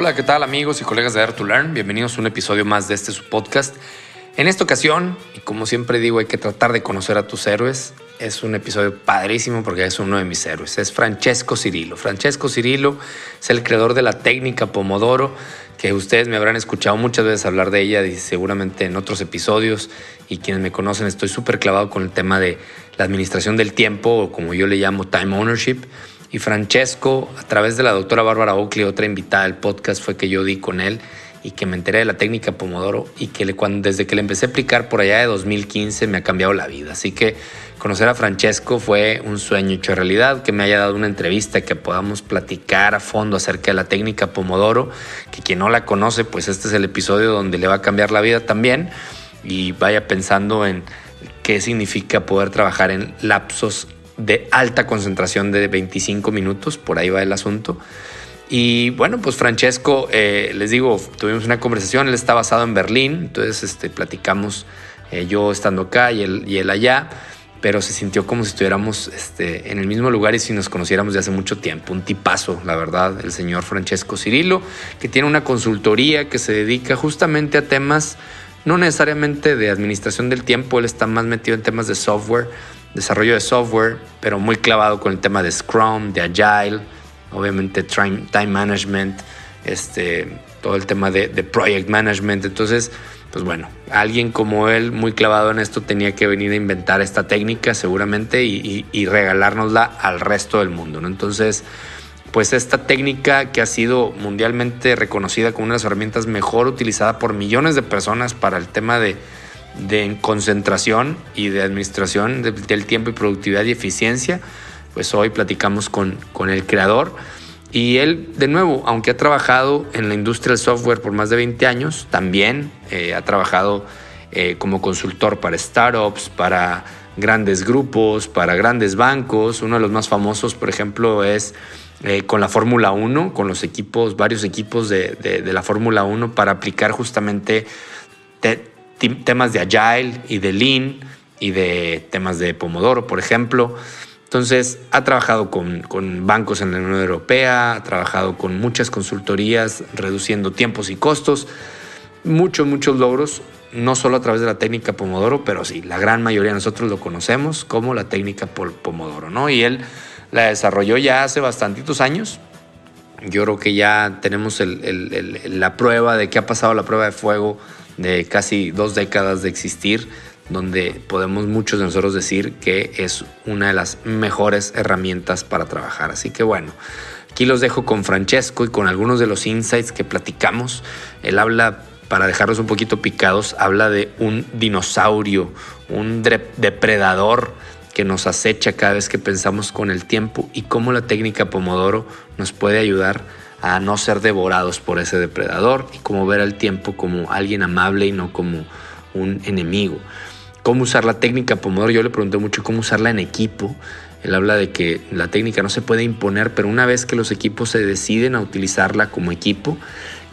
Hola, ¿qué tal amigos y colegas de Dare to Learn? Bienvenidos a un episodio más de este su podcast. En esta ocasión, y como siempre digo, hay que tratar de conocer a tus héroes. Es un episodio padrísimo porque es uno de mis héroes. Es Francesco Cirillo. Francesco Cirillo es el creador de la técnica Pomodoro, que ustedes me habrán escuchado muchas veces hablar de ella y seguramente en otros episodios. Y quienes me conocen, estoy súper clavado con el tema de la administración del tiempo, o como yo le llamo, time ownership. Y Francesco, a través de la doctora Bárbara Oakley, otra invitada del podcast, fue que yo di con él y que me enteré de la técnica Pomodoro y que desde que le empecé a aplicar por allá de 2015 me ha cambiado la vida. Así que conocer a Francesco fue un sueño hecho realidad, que me haya dado una entrevista, que podamos platicar a fondo acerca de la técnica Pomodoro, que quien no la conoce, pues este es el episodio donde le va a cambiar la vida también y vaya pensando en qué significa poder trabajar en lapsos de alta concentración de 25 minutos, por ahí va el asunto. Y bueno, pues Francesco, eh, les digo, tuvimos una conversación, él está basado en Berlín, entonces este, platicamos eh, yo estando acá y él, y él allá, pero se sintió como si estuviéramos este, en el mismo lugar y si nos conociéramos de hace mucho tiempo. Un tipazo, la verdad, el señor Francesco Cirillo, que tiene una consultoría que se dedica justamente a temas, no necesariamente de administración del tiempo, él está más metido en temas de software desarrollo de software, pero muy clavado con el tema de Scrum, de Agile, obviamente time, management, este, todo el tema de, project management. Entonces, pues bueno, alguien como él, muy clavado en esto, tenía que venir a inventar esta técnica seguramente y, y, regalárnosla al resto del mundo. ¿no? Entonces, pues esta técnica que ha sido mundialmente reconocida como una de las herramientas mejor utilizada por millones de personas para el tema de de concentración y de administración del tiempo y productividad y eficiencia, pues hoy platicamos con, con el creador. Y él, de nuevo, aunque ha trabajado en la industria del software por más de 20 años, también eh, ha trabajado eh, como consultor para startups, para grandes grupos, para grandes bancos. Uno de los más famosos, por ejemplo, es eh, con la Fórmula 1, con los equipos, varios equipos de, de la Fórmula 1 para aplicar justamente temas de Agile y de Lean y de temas de Pomodoro, por ejemplo. Entonces, ha trabajado con, bancos en la Unión Europea, ha trabajado con muchas consultorías, reduciendo tiempos y costos. Muchos, muchos logros, no solo a través de la técnica Pomodoro, pero sí, la gran mayoría de nosotros lo conocemos como la técnica Pomodoro, ¿no? Y él la desarrolló ya hace bastantitos años. Yo creo que ya tenemos la prueba de que ha pasado la prueba de fuego de casi dos décadas de existir, donde podemos muchos de nosotros decir que es una de las mejores herramientas para trabajar. Así que bueno, aquí los dejo con Francesco y con algunos de los insights que platicamos. Él habla, para dejarlos un poquito picados, habla de un dinosaurio, un depredador que nos acecha cada vez que pensamos con el tiempo y cómo la técnica Pomodoro nos puede ayudar a no ser devorados por ese depredador y como ver al tiempo como alguien amable y no como un enemigo. ¿Cómo usar la técnica Pomodoro? Yo le pregunté mucho cómo usarla en equipo. Él habla de que la técnica no se puede imponer, pero una vez que los equipos se deciden a utilizarla como equipo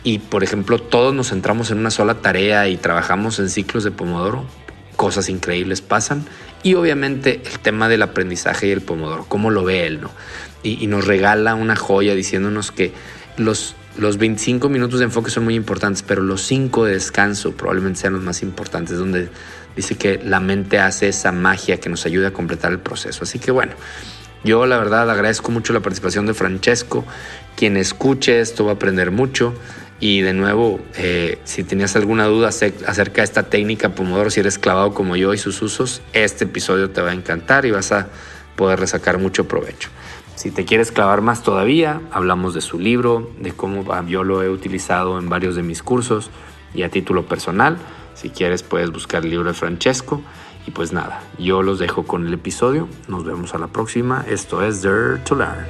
y, por ejemplo, todos nos centramos en una sola tarea y trabajamos en ciclos de Pomodoro, cosas increíbles pasan. Y obviamente el tema del aprendizaje y el Pomodoro, cómo lo ve él, ¿no? Y, y nos regala una joya diciéndonos que los, los 25 minutos de enfoque son muy importantes, pero los 5 de descanso probablemente sean los más importantes, donde dice que la mente hace esa magia que nos ayuda a completar el proceso. Así que bueno, yo la verdad agradezco mucho la participación de Francesco. Quien escuche esto va a aprender mucho. Y de nuevo, eh, si tenías alguna duda acerca de esta técnica Pomodoro, si eres clavado como yo y sus usos, este episodio te va a encantar y vas a poder sacar mucho provecho. Si te quieres clavar más todavía, hablamos de su libro, de cómo yo lo he utilizado en varios de mis cursos y a título personal. Si quieres puedes buscar el libro de Francesco. Y pues nada, yo los dejo con el episodio. Nos vemos a la próxima. Esto es Dare to Learn.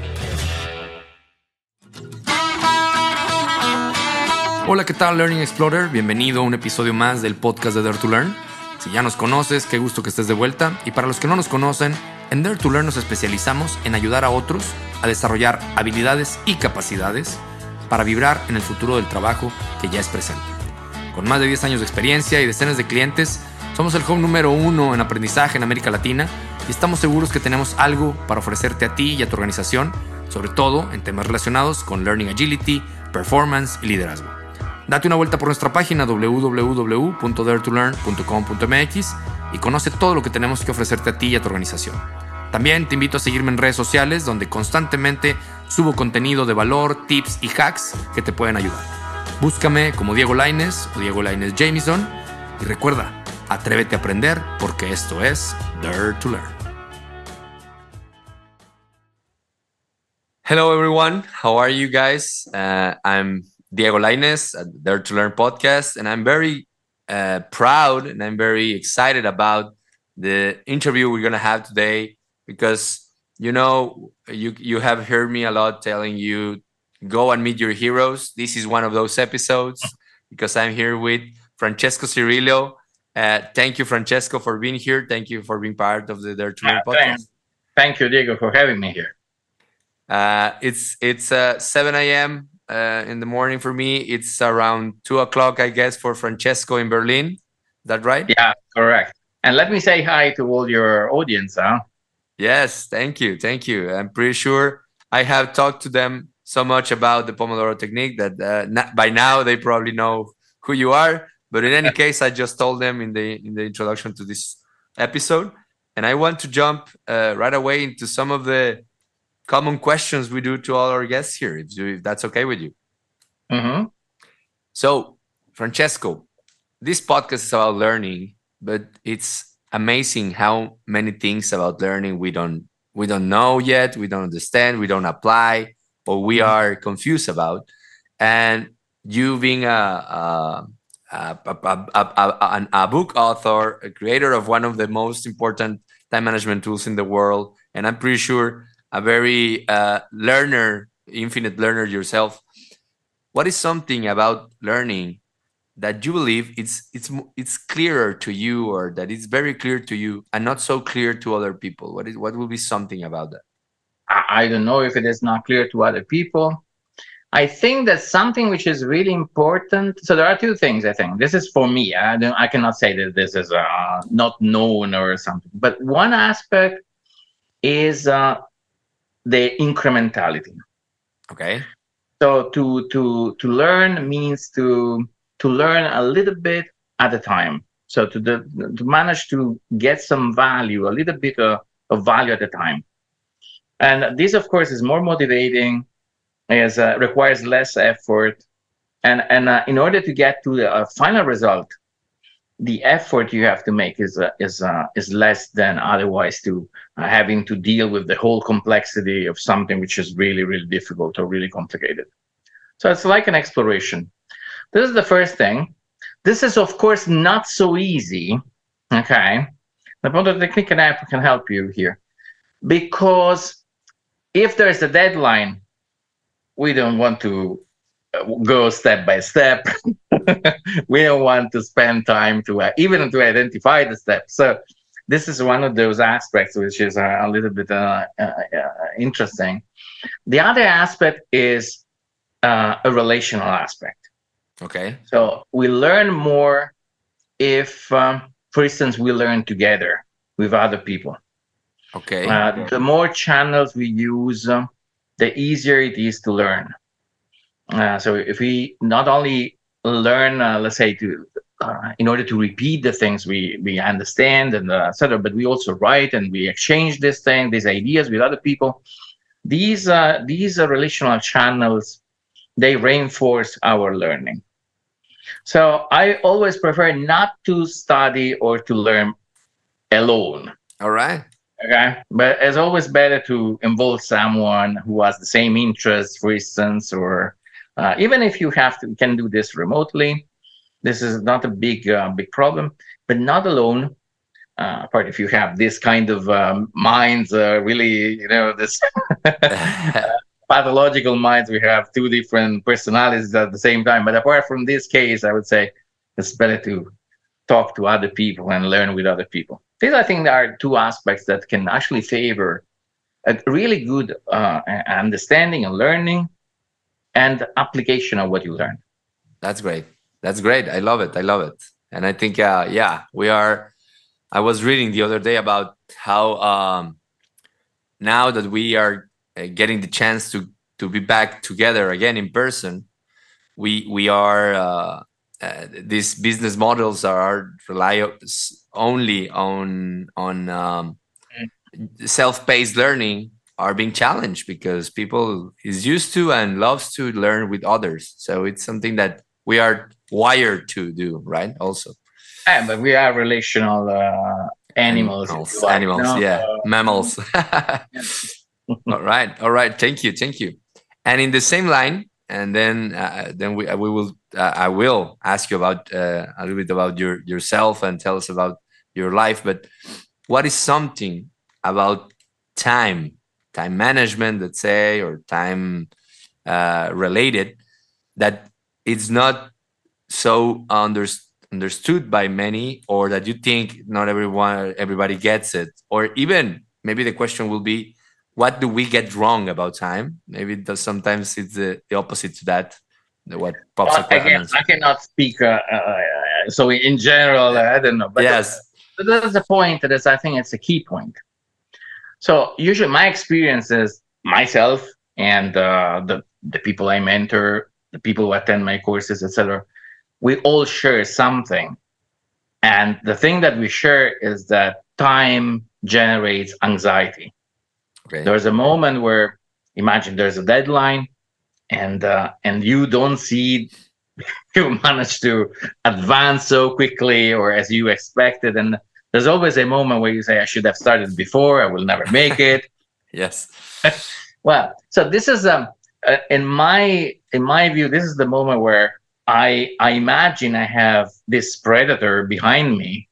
Hola, ¿qué tal Learning Explorer? Bienvenido a un episodio más del podcast de Dare to Learn. Si ya nos conoces, qué gusto que estés de vuelta. Y para los que no nos conocen, en Dare to Learn nos especializamos en ayudar a otros a desarrollar habilidades y capacidades para vibrar en el futuro del trabajo que ya es presente. Con más de 10 años de experiencia y decenas de clientes, somos el home número uno en aprendizaje en América Latina y estamos seguros que tenemos algo para ofrecerte a ti y a tu organización, sobre todo en temas relacionados con Learning Agility, performance y liderazgo. Date una vuelta por nuestra página www.daretolearn.com.mx y conoce todo lo que tenemos que ofrecerte a ti y a tu organización. También te invito a seguirme en redes sociales donde constantemente subo contenido de valor, tips y hacks que te pueden ayudar. Búscame como Diego Laines o Diego Laines Jameson y recuerda, atrévete a aprender porque esto es Dare to Learn. Hello everyone, how are you guys? Uh, I'm Diego Laines at Dare to Learn podcast and I'm very uh, proud and I'm very excited about the interview we're going to have today because you know you you have heard me a lot telling you go and meet your heroes. This is one of those episodes because i'm here with francesco cirillo. Uh, thank you francesco for being here. Thank you for being part of the Dare to Learn podcast. thank you diego for having me here. Uh, it's it's uh, 7 a.m uh, in the morning for me it's around 2 o'clock i guess for francesco in berlin is that right yeah correct and let me say hi to all your audience huh? Yes, thank you, thank you. I'm pretty sure I have talked to them so much about the Pomodoro technique that uh, by now they probably know who you are. But in any case, I just told them in the in the introduction to this episode, and I want to jump uh, right away into some of the common questions we do to all our guests here, if, if that's okay with you. Mm-hmm. So, Francesco, this podcast is about learning, but it's amazing how many things about learning we don't we don't know yet we don't understand we don't apply or we mm-hmm. are confused about and you being a, a, a, a, a book author a creator of one of the most important time management tools in the world and i'm pretty sure a very uh, learner infinite learner yourself. What is something about learning that you believe it's it's it's clearer to you or that it's very clear to you and not so clear to other people? What is what will be something about that? I don't know if it is not clear to other people. I think that something which is really important so there are two things i think. This is for me. I don't i cannot say that this is uh, not known or something. But one aspect is uh, the incrementality okay so to to to learn means to to learn a little bit at a time. So to the, to manage to get some value, a little bit of, of value at a time. And this, of course, is more motivating, is uh, requires less effort, and and uh, in order to get to the uh, final result, the effort you have to make is uh, is uh, is less than otherwise to uh, having to deal with the whole complexity of something which is really really difficult or really complicated. So it's like an exploration. This is the first thing. This is, of course, not so easy. Okay. The Pomodoro technique and app can help you here. Because if there's a deadline, we don't want to go step by step. we don't want to spend time to uh, even to identify the steps. So this is one of those aspects which is uh, a little bit uh, uh, uh interesting. The other aspect is a relational aspect. Okay. So we learn more if, um, for instance, we learn together with other people. Okay. Uh, the more channels we use, um, the easier it is to learn. Uh, so if we not only learn, uh, let's say, to uh, in order to repeat the things we we understand and uh, etc., but we also write and we exchange this thing, these ideas with other people. These uh, these relational channels they reinforce our learning. So I always prefer not to study or to learn alone. All right. Okay. But it's always better to involve someone who has the same interests, for instance, or uh, even if you have to can do this remotely, this is not a big uh, big problem. But not alone. Uh, apart if you have this kind of um, minds, uh, really, you know, this pathological minds we have two different personalities at the same time but apart from this case i would say it's better to talk to other people and learn with other people these i think are two aspects that can actually favor a really good uh, understanding and learning and application of what you learn that's great. That's great. I love it. I love it. And i think uh, yeah we are i was reading the other day about how um, now that we are uh, getting the chance to to be back together again in person we we are uh, uh, these business models are rely only on on um, mm. self-paced learning are being challenged because people is used to and loves to learn with others. So it's something that we are wired to do right also? Yeah, but we are relational uh, animals. Animals, animals yeah uh, mammals. all right all right thank you thank you. And in the same line and then uh, then we we will uh, I will ask you about uh, a little bit about your yourself and tell us about your life. But what is something about time, time management, let's say, or time uh, related that it's not so under, understood by many, or that you think not everyone everybody gets it, or even maybe the question will be what do we get wrong about time? Maybe does sometimes it's the, the opposite to that. What pops well, again, I cannot speak. Uh, uh, so in general, uh, I don't know. But yes, that's the point. That is, I think it's a key point. So usually, my experience is myself and uh, the the people I mentor, the people who attend my courses, etc. We all share something, and the thing that we share is that time generates anxiety Okay. There's a moment where imagine there's a deadline and uh, and you don't see you manage to advance so quickly or as you expected and there's always a moment where you say i should have started before i will never make it yes well so this is um uh, in my in my view this is the moment where i i imagine i have this predator behind me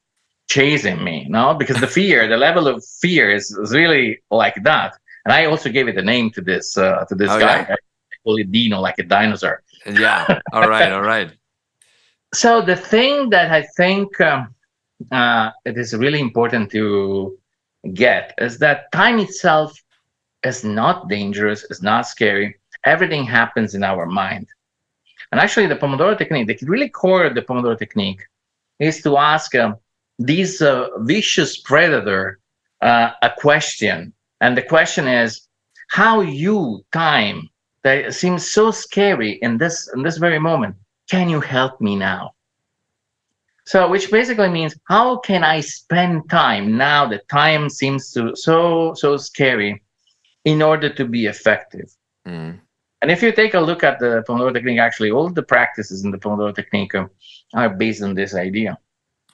chasing me, no? Because the fear, the level of fear is, is really like that. And I also gave it a name to this uh, to this oh, guy. Yeah? I call it Dino, like a dinosaur. Yeah. All right. all right. So the thing that I think um, uh, it is really important to get is that time itself is not dangerous, is not scary. Everything happens in our mind. And actually, the Pomodoro technique, the really core of the Pomodoro technique, is to ask um, this uh, vicious predator uh, a question. And the question is how you time that seems so scary in this in this very moment. Can you help me now? So, which basically means how can I spend time now that time seems to so so scary in order to be effective? Mm. And if you take a look at the Pomodoro technique, actually all the practices in the Pomodoro technique are based on this idea.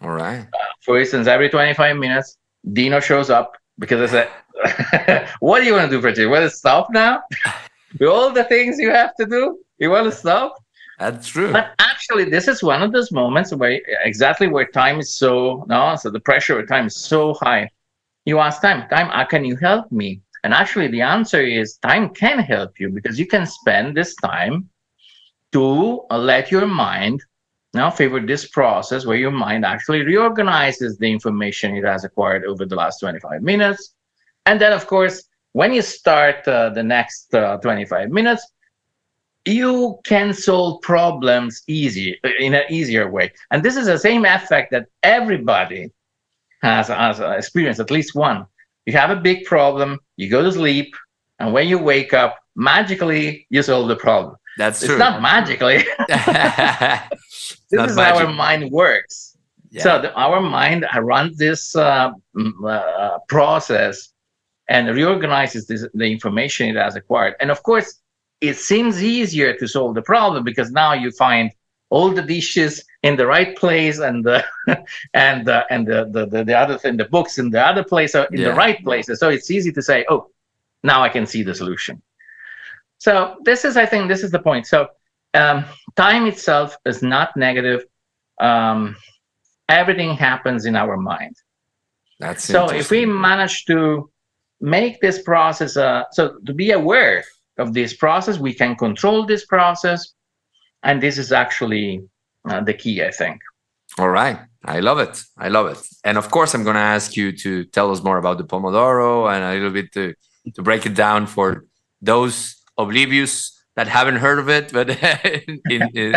All right. Uh, for instance, every 25 minutes, Dino shows up because I said, What do you want to do, Frederick? You want to stop now? With all the things you have to do, you want to stop? That's true. But actually, this is one of those moments where exactly where time is so no, so the pressure of time is so high. You ask time, time, how can you help me? And actually, the answer is time can help you because you can spend this time to let your mind now favor this process where your mind actually reorganizes the information it has acquired over the last 25 minutes. And then, of course, when you start uh, the next uh, 25 minutes, you can solve problems easy in an easier way. And this is the same effect that everybody has, has experienced, at least one. You have a big problem, you go to sleep, and when you wake up, magically you solve the problem. That's it's true. It's not magically. this is magic. how our mind works. Yeah. So the, our mind runs this uh, uh, process and reorganizes this, the information it has acquired. And of course, it seems easier to solve the problem because now you find all the dishes in the right place and the and the, and the, the, the, the other thing, the books in the other place are in yeah. the right places. So it's easy to say, oh, now I can see the solution. So this is, I think, this is the point. So um, time itself is not negative. Um, everything happens in our mind. That's so if we manage to make this process, uh, so to be aware of this process, we can control this process, and this is actually uh, the key, I think. All right. I love it. I love it. And of course, I'm going to ask you to tell us more about the Pomodoro and a little bit to, to break it down for those oblivious that haven't heard of it, but in, in.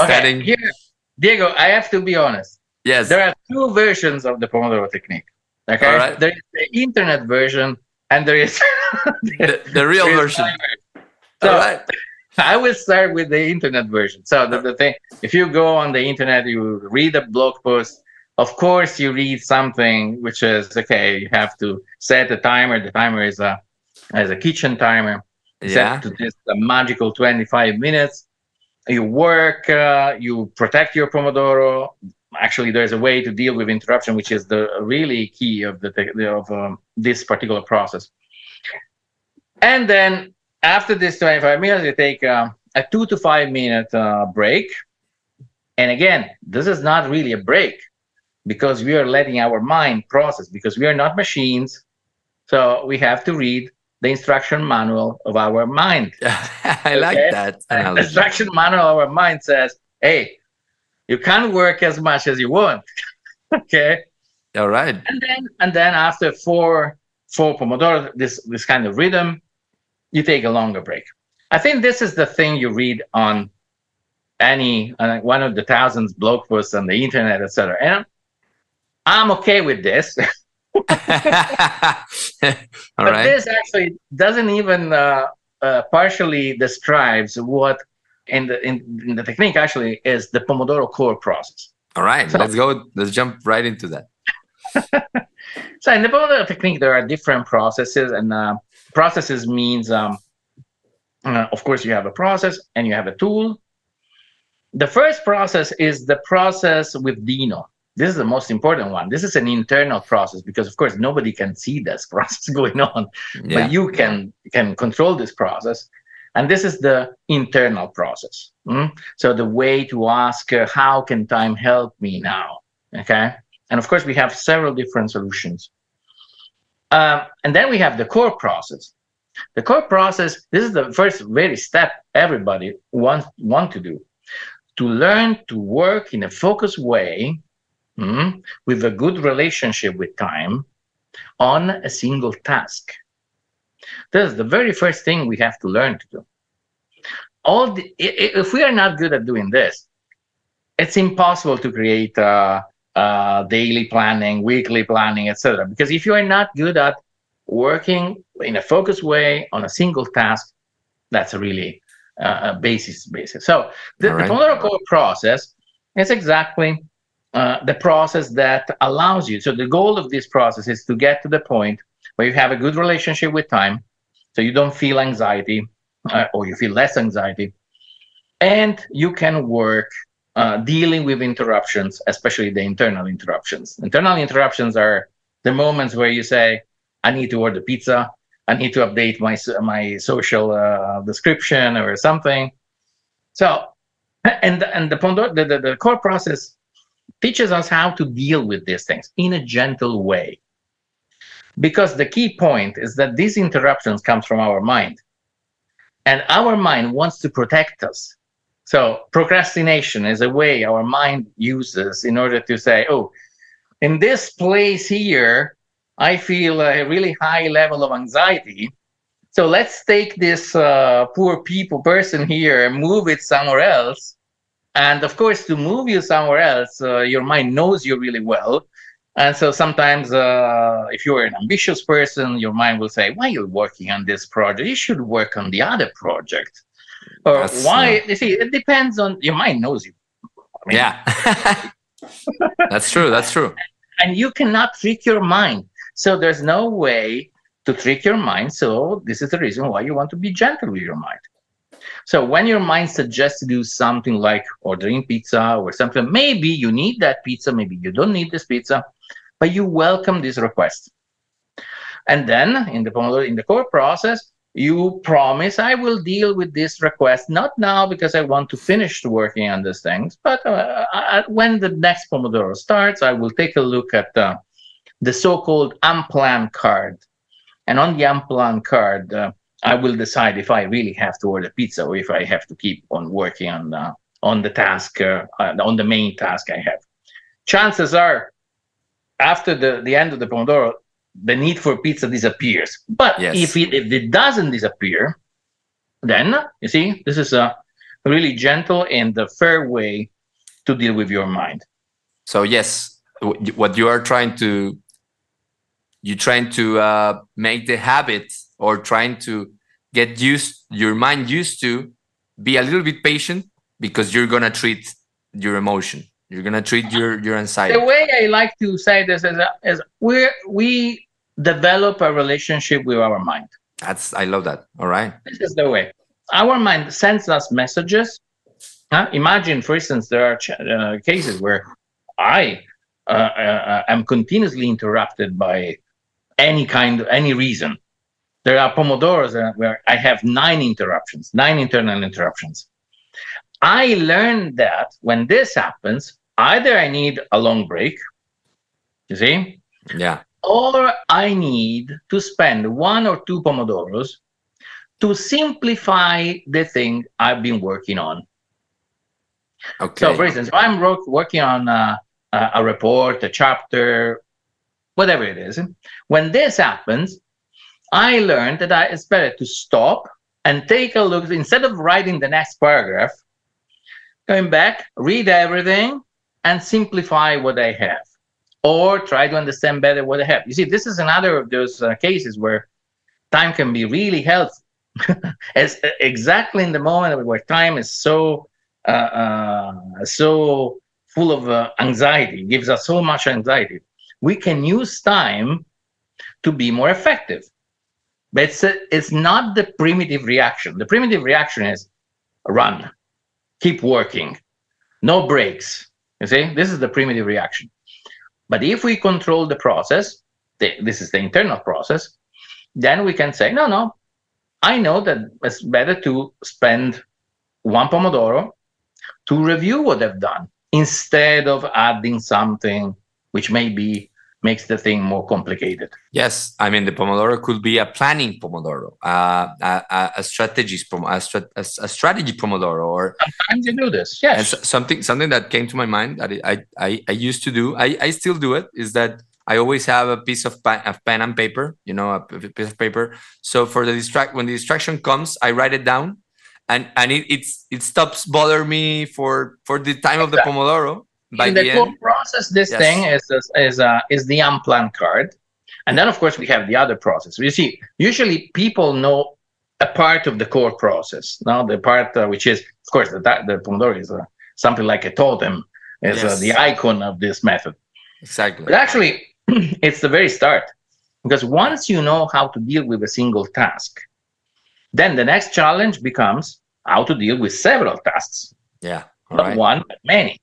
Okay, here, Diego, I have to be honest. Yes. There are two versions of the Pomodoro technique. Okay. Right. There is the internet version and there is the, the, real version. So, All right. I will start with the internet version. So the, the thing, if you go on the internet, you read a blog post. Of course, you read something which is okay. You have to set a timer. The timer is a as a kitchen timer. Yeah. Set to this a magical 25 minutes. You work. Uh, you protect your Pomodoro. Actually, there's a way to deal with interruption, which is the really key of the of um, this particular process. And then after this 25 minutes, you take uh, a two to five minute uh, break. And again, this is not really a break because we are letting our mind process because we are not machines. So we have to read the instruction manual of our mind. I like that. The instruction manual of our mind says, hey, you can't work as much as you want. okay. All right. And then and then after four four Pomodoro, this this kind of rhythm, you take a longer break. I think this is the thing you read on any uh, one of the thousands blog posts on the internet, etc. And I'm okay with this. All but right. this actually doesn't even uh, uh, partially describes what in the in, in, the technique actually is the Pomodoro core process. All right. So, let's go. Let's jump right into that. so in the Pomodoro technique, there are different processes, and uh, processes means, um, uh, of course, you have a process and you have a tool. The first process is the process with Dino. This is the most important one. This is an internal process because, of course, nobody can see this process going on, yeah. but you can can control this process. And this is the internal process. Mm? So the way to ask, uh, how can time help me now? Okay. And of course, we have several different solutions. Um, and then we have the core process. The core process, this is the first very step everybody wants want to do. To learn to work in a focused way mm, with a good relationship with time on a single task. This is the very first thing we have to learn to do. All the, if we are not good at doing this, it's impossible to create uh, uh, daily planning, weekly planning, etc. Because if you are not good at working in a focused way on a single task, that's a really uh, a basis basis. So the, right. the Pomodoro process is exactly uh, the process that allows you. So the goal of this process is to get to the point where you have a good relationship with time, so you don't feel anxiety uh, or you feel less anxiety, and you can work uh, dealing with interruptions, especially the internal interruptions. Internal interruptions are the moments where you say, "I need to order pizza," "I need to update my my social uh, description" or something. So, and and the, the, the the core process teaches us how to deal with these things in a gentle way. Because the key point is that these interruptions comes from our mind. And our mind wants to protect us. So procrastination is a way our mind uses in order to say, oh, in this place here, I feel a really high level of anxiety. So let's take this uh, poor people person here and move it somewhere else and of course, to move you somewhere else, uh, your mind knows you really well. And so sometimes, uh, if you're an ambitious person, your mind will say, "Why are you working on this project? You should work on the other project." Or That's, why? Uh, you see, it depends on your mind knows you. I mean, yeah, that's true. That's true. And you cannot trick your mind. So there's no way to trick your mind. So this is the reason why you want to be gentle with your mind. So when your mind suggests to do something like ordering pizza or something, maybe you need that pizza, maybe you don't need this pizza, but you welcome this request. And then in the Pomodoro, in the core process, you promise I will deal with this request, not now because I want to finish working on these things, but uh, I, when the next Pomodoro starts, I will take a look at uh, the so-called unplanned card. And on the unplanned card, uh, I will decide if I really have to order pizza or if I have to keep on working on on the task, uh, on the main task I have. Chances are, after the, the end of the Pomodoro, the need for pizza disappears. But yes. if, it, if it doesn't disappear, then you see, this is a really gentle and a fair way to deal with your mind. So yes, what you are trying to you're trying to uh, make the habit or trying to get used your mind used to be a little bit patient because you're gonna treat your emotion. You're gonna treat your your anxiety. The way I like to say this is, is we we develop a relationship with our mind. That's I love that. All right. This is the way our mind sends us messages. Huh? Imagine, for instance, there are ch- uh, cases where I uh, uh, am continuously interrupted by any kind, of, any reason. There are pomodoros where I have nine interruptions, nine internal interruptions. I learned that when this happens, either I need a long break, you see? Yeah. Or I need to spend one or two pomodoros to simplify the thing I've been working on. Okay. So, for instance, if I'm working on a, a report, a chapter, whatever it is, when this happens, I learned that I, it's better to stop and take a look instead of writing the next paragraph, going back, read everything, and simplify what I have, or try to understand better what I have. You see, this is another of those uh, cases where time can be really helpful. it's exactly in the moment where time is so uh, uh, so full of uh, anxiety, gives us so much anxiety. We can use time to be more effective. But it's, it's not the primitive reaction. The primitive reaction is run, keep working, no breaks. You see, this is the primitive reaction. But if we control the process, the, this is the internal process, then we can say, no, no, I know that it's better to spend one Pomodoro to review what I've done instead of adding something which maybe makes the thing more complicated. Yes, I mean the Pomodoro could be a planning Pomodoro, uh, a, a, strategies a, a, strategy Pomodoro, or sometimes you do this. Yes, and something something that came to my mind that I I, I used to do. I, I still do it. Is that I always have a piece of, pen, of pen and paper, you know, a piece of paper. So for the distract when the distraction comes, I write it down and and it it's it stops bother me for for the time of the pomodoro by in the, the core process this yes. thing is is uh, is the unplanned card and then of course we have the other process you see usually people know a part of the core process now the part uh, which is of course the, the pomodoro is uh, something like a totem is uh, yes. the icon of this method exactly but actually it's the very start because once you know how to deal with a single task then the next challenge becomes how to deal with several tasks. Yeah. Not one, but many.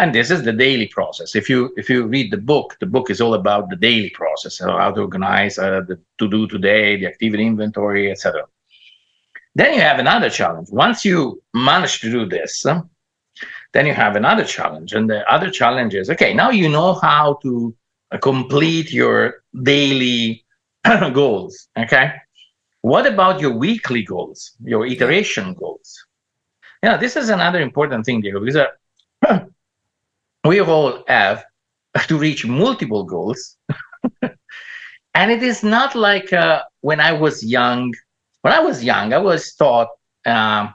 And this is the daily process. If you if you read the book, the book is all about the daily process, so how to organize uh, the to do today, the activity inventory, etc. Then you have another challenge. Once you manage to do this, then you have another challenge, and the other challenge is okay. Now you know how to uh, complete your daily goals. Okay, what about your weekly goals, your iteration goals? Yeah, this is another important thing, Diego, because uh, we all have to reach multiple goals. and it is not like uh, when I was young. When I was young, I was taught, um,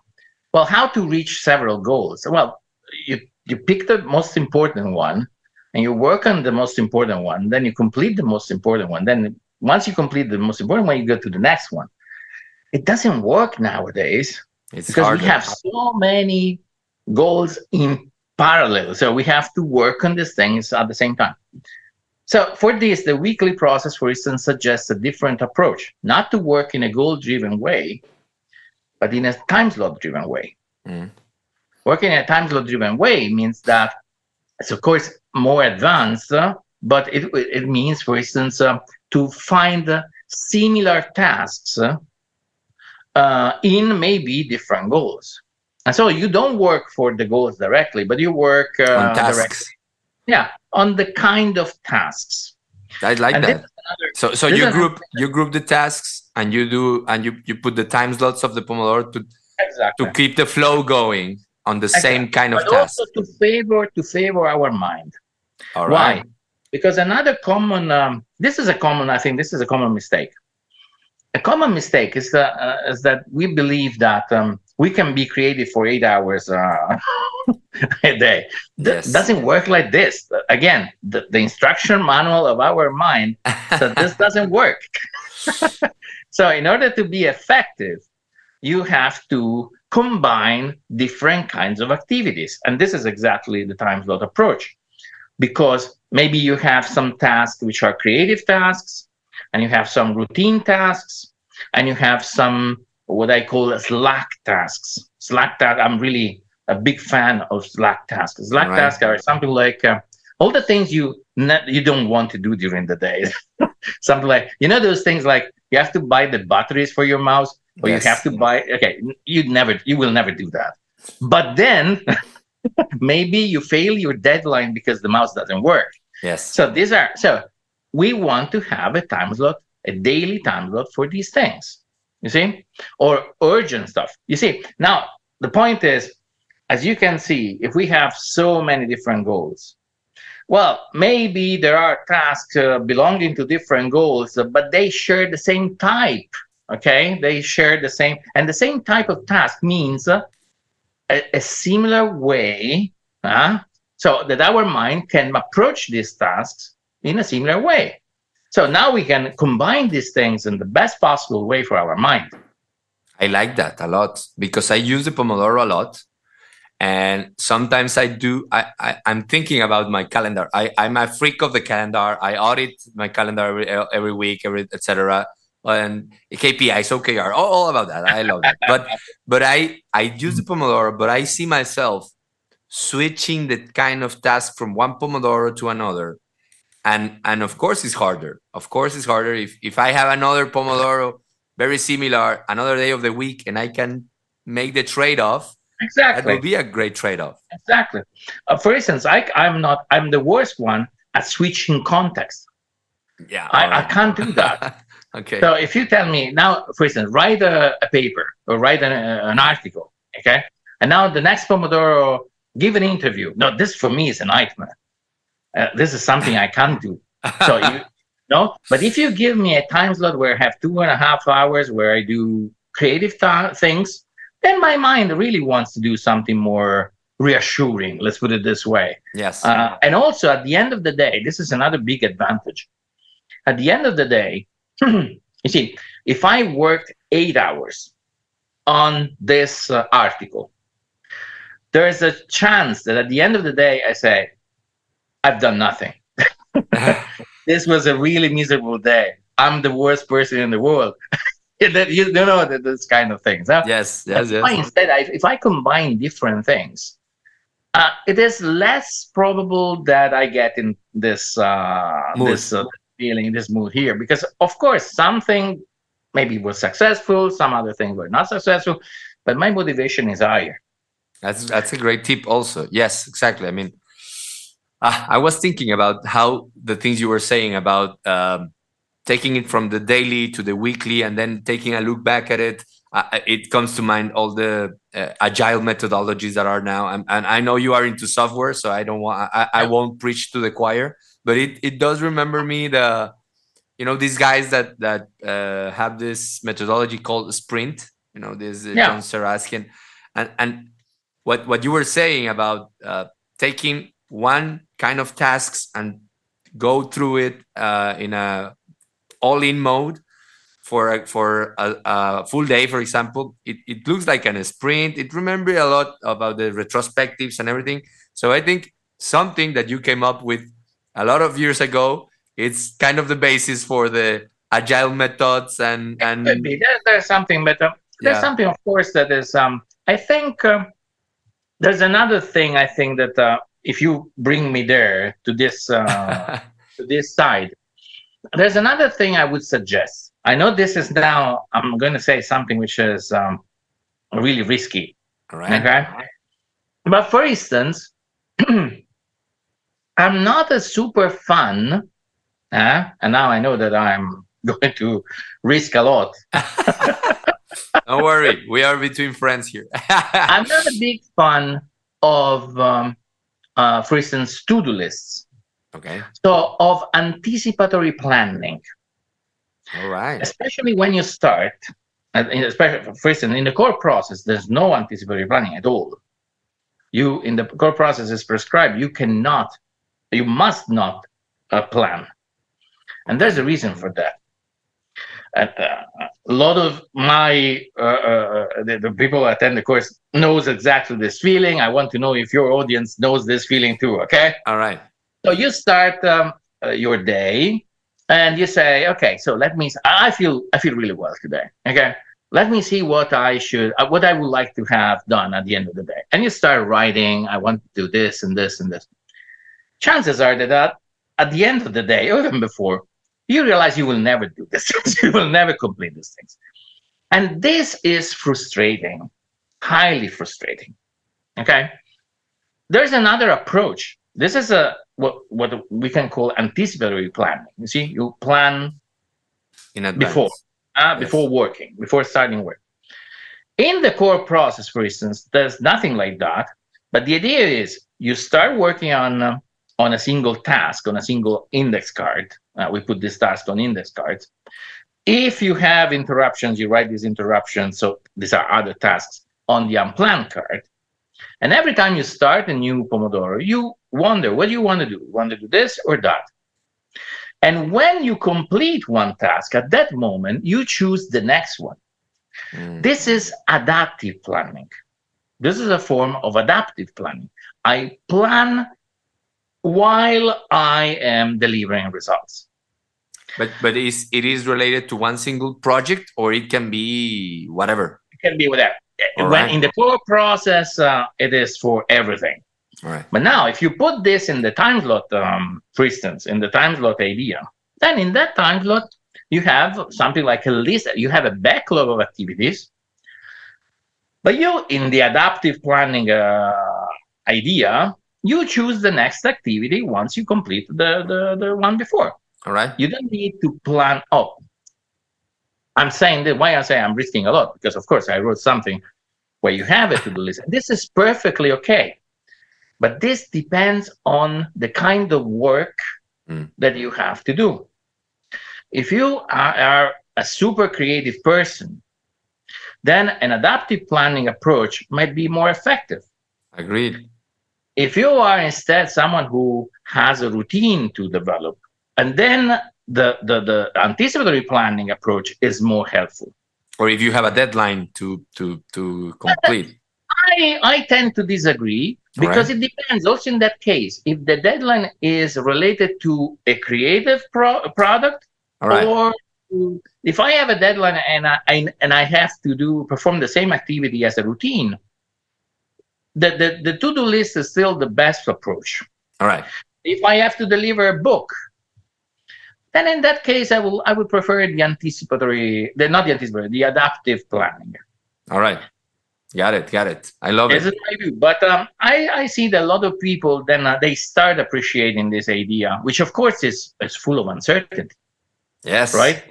well, how to reach several goals. Well, you, you pick the most important one and you work on the most important one, then you complete the most important one. Then once you complete the most important one, you go to the next one it doesn't work nowadays it's because harder. we have so many goals in parallel. So we have to work on these things at the same time. So for this, the weekly process, for instance, suggests a different approach, not to work in a goal-driven way, but in a time slot-driven way. Mm. Working in a time slot-driven way means that it's of course more advanced, uh, but it, it means, for instance, uh, to find uh, similar tasks uh, in maybe different goals. And so you don't work for the goals directly, but you work uh, on tasks. Directly. Yeah, on the kind of tasks. I like and that. Another, so so you group you group the tasks and you do and you you put the time slots of the Pomodoro to exactly. to keep the flow going on the exactly. same kind of but task. Also to favor to favor our mind. All right. Why? Because another common um, this is a common I think this is a common mistake a common mistake is that uh, is that we believe that um, we can be creative for eight hours uh, a day. Yes. doesn't work like this. Again, the, the instruction manual of our mind says this doesn't work. so, in order to be effective, you have to combine different kinds of activities. And this is exactly the time slot approach because maybe you have some tasks which are creative tasks, and you have some routine tasks, and you have some what I call Slack tasks. Slack tasks, I'm really a big fan of Slack tasks. Slack right. tasks are something like uh, all the things you you don't want to do during the day. something like you know those things like you have to buy the batteries for your mouse, or yes. you have to buy. Okay, you never, you will never do that. But then maybe you fail your deadline because the mouse doesn't work. Yes. So these are so we want to have a time slot, a daily time slot for these things. You see, or urgent stuff. You see, now the point is, as you can see, if we have so many different goals, well, maybe there are tasks uh, belonging to different goals, but they share the same type. Okay, they share the same, and the same type of task means uh, a, a similar way, uh, so that our mind can approach these tasks in a similar way. So now we can combine these things in the best possible way for our mind. I like that a lot because I use the Pomodoro a lot. And sometimes I do, I, I, am thinking about my calendar. I, I'm a freak of the calendar. I audit my calendar every, every week, every, etc and KPIs, OKR, all, all about that. I love that. But but I I use the Pomodoro, but I see myself switching the kind of task from one Pomodoro to another. And and of course it's harder. Of course it's harder if if I have another Pomodoro very similar another day of the week and I can make the trade-off. Exactly. That will be a great trade-off. Exactly. Uh, for instance, I I'm not I'm the worst one at switching context. Yeah. I, right. I can't do that. Okay. So if you tell me now, for instance, write a, a paper or write an, uh, an article, okay, and now the next Pomodoro give an interview. No, this for me is a nightmare. Uh, this is something I can't do. So you no, but if you give me a time slot where I have two and a half hours where I do creative th- things, then my mind really wants to do something more reassuring. Let's put it this way. Yes. Uh, and also, at the end of the day, this is another big advantage. At the end of the day, you see, if I worked eight hours on this uh, article, there is a chance that at the end of the day, I say, I've done nothing. this was a really miserable day. I'm the worst person in the world. you know this kind of things. Huh? Yes, yes, yes. Instead, I, if I combine different things, uh, it is less probable that I get in this uh, this uh, feeling, this mood here. Because of course, something maybe was successful, some other things were not successful, but my motivation is higher. That's that's a great tip. Also, yes, exactly. I mean, uh, I was thinking about how the things you were saying about um, taking it from the daily to the weekly, and then taking a look back at it. Uh, it comes to mind all the uh, agile methodologies that are now, and, and, I know you are into software, so I don't want I, I won't preach to the choir but it, it does remember me the you know these guys that that uh, have this methodology called sprint you know this uh, yeah. john Zeratsky and and what what you were saying about uh, taking one kind of tasks and go through it uh, in a all-in mode for a, for a, a, full day for example it, it looks like an, a sprint it remembers a lot about the retrospectives and everything so i think something that you came up with a lot of years ago. It's kind of the basis for the agile methods and and There's, there's something, but uh, there's yeah. something, of course, that is. Um, I think uh, there's another thing. I think that uh, if you bring me there to this uh, to this side, there's another thing I would suggest. I know this is now. I'm going to say something which is um, really risky. Right. Okay. But for instance. I'm not a super fan, uh, and now I know that I'm going to risk a lot. Don't worry, we are between friends here. I'm not a big fan of, um, uh, for instance, to-do lists. Okay. So of anticipatory planning. All right. Especially when you start, especially for instance, in the core process, there's no anticipatory planning at all. You in the core process is prescribed. You cannot you must not uh, plan. And there's a reason for that. Uh, a lot of my uh, uh, the, the, people attend the course knows exactly this feeling. I want to know if your audience knows this feeling too. Okay. All right. So you start um, uh, your day, and you say, okay, so let me. I feel I feel really well today. Okay. Let me see what I should, uh, what I would like to have done at the end of the day. And you start writing. I want to do this and this and this. Chances are that at the end of the day, or even before, you realize you will never do this. you will never complete these things. And this is frustrating, highly frustrating. Okay. There's another approach. This is a what what we can call anticipatory planning. You see, you plan in advance. before uh, yes. before working, before starting work. In the core process, for instance, there's nothing like that. But the idea is you start working on uh, on a single task, on a single index card. Uh, we put this task on index cards. If you have interruptions, you write these interruptions. So these are other tasks on the unplanned card. And every time you start a new Pomodoro, you wonder, what do you want to do? You want to do this or that? And when you complete one task, at that moment, you choose the next one. Mm. This is adaptive planning. This is a form of adaptive planning. I plan while I am delivering results. But but is it is related to one single project or it can be whatever? It can be whatever. All when right. in the core process, uh, it is for everything. All right. But now, if you put this in the time slot, um, for instance, in the time slot idea, then in that time slot, you have something like a list. You have a backlog of activities. But you, in the adaptive planning uh, idea, you choose the next activity once you complete the, the, the one before. All right. You don't need to plan up. I'm saying that why I say I'm risking a lot because of course I wrote something where you have a to-do list. This is perfectly okay. But this depends on the kind of work mm. that you have to do. If you are, are a super creative person, then an adaptive planning approach might be more effective. Agreed. If you are instead someone who has a routine to develop, and then the, the, the anticipatory planning approach is more helpful. Or if you have a deadline to to to complete. I, I tend to disagree because right. it depends also in that case if the deadline is related to a creative pro- product right. or if I have a deadline and I, I, and I have to do perform the same activity as a routine, the, the, the to-do list is still the best approach. All right. If I have to deliver a book, then in that case I will I would prefer the anticipatory, the not the anticipatory, the adaptive planning. All right. Got it, got it. I love it. I do, but um, I, I see that a lot of people then uh, they start appreciating this idea, which of course is is full of uncertainty. Yes. Right.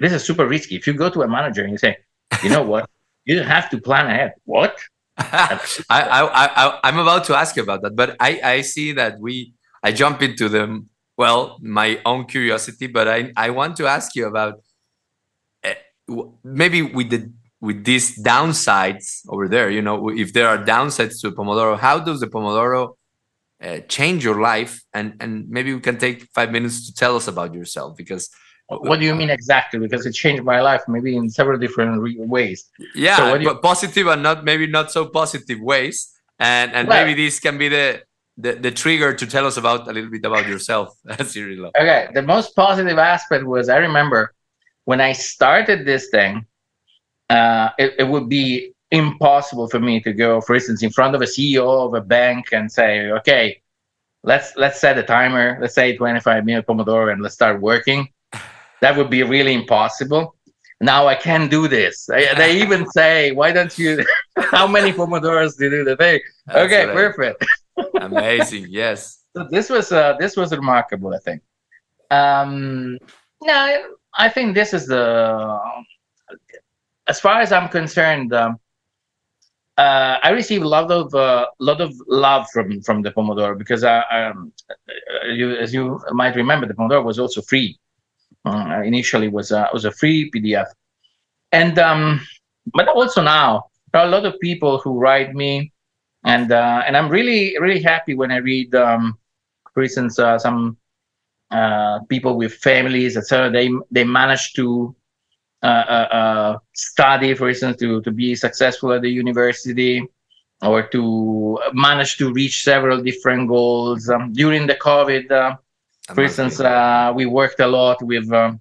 This is super risky. If you go to a manager and you say, you know what, you have to plan ahead. What? I, I, I, I'm about to ask you about that, but I, I see that we, I jump into them. well, my own curiosity, but I, I want to ask you about uh, maybe with the, with these downsides over there, you know, if there are downsides to Pomodoro, how does the Pomodoro uh, change your life? And, and maybe we can take five minutes to tell us about yourself because what do you mean exactly? Because it changed my life, maybe in several different re- ways. Yeah, so you- but positive and not maybe not so positive ways. And and well, maybe this can be the, the the trigger to tell us about a little bit about yourself, Cirillo. Okay, the most positive aspect was I remember when I started this thing, uh, it, it would be impossible for me to go, for instance, in front of a CEO of a bank and say, okay, let's let's set a timer, let's say 25 minute Pomodoro, and let's start working that would be really impossible. Now I can do this. They, they even say, why don't you, how many Pomodoros do you do the thing? That's okay, right. perfect. Amazing. Yes. So this was, uh, this was remarkable, I think. Um, no, I think this is the, as far as I'm concerned, um, uh, I received a lot of uh, lot of love from from the Pomodoro because I, um, you, as you might remember, the Pomodoro was also free uh, initially was a was a free PDF, and um, but also now there are a lot of people who write me, and uh, and I'm really really happy when I read, um, for instance, uh, some uh, people with families, etc. They they manage to uh, uh, study, for instance, to, to be successful at the university or to manage to reach several different goals. Um, during the COVID, for instance, uh, we worked a lot with um,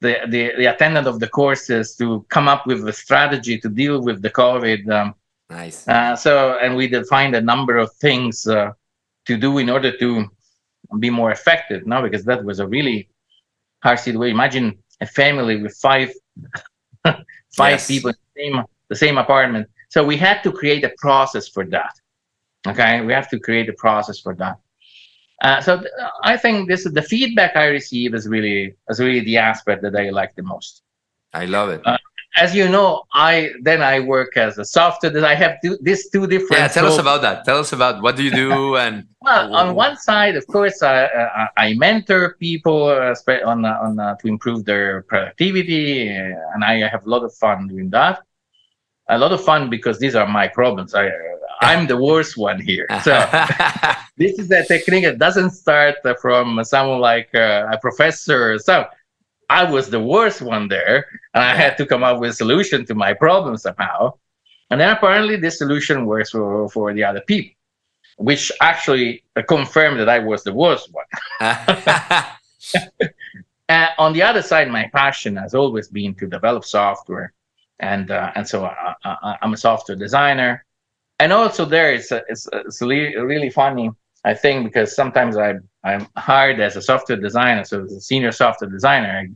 the, the, the attendant of the courses to come up with a strategy to deal with the COVID. Um, nice. Uh, so, and we defined a number of things uh, to do in order to be more effective. Now, because that was a really hard situation. Imagine a family with five five yes. people in the same, the same apartment. So we had to create a process for that. Okay, we have to create a process for that. Uh, so th- I think this the feedback I receive is really is really the aspect that I like the most. I love it. Uh, as you know, I then I work as a software. That I have two, these two different. Yeah, tell roles. us about that. Tell us about what do you do and. well, on one side, of course, I, I, I mentor people uh, on on uh, to improve their productivity, and I have a lot of fun doing that. A lot of fun because these are my problems. I I'm the worst one here. So this is a technique that doesn't start from someone like uh, a professor. So I was the worst one there, and I had to come up with a solution to my problem somehow. And then apparently this solution works for, for the other people, which actually confirmed that I was the worst one. uh, on the other side, my passion has always been to develop software, and uh, and so I, I, I'm a software designer. And also there, it's a, it's, it's really, really funny. I think because sometimes I I'm hired as a software designer, so as a senior software designer,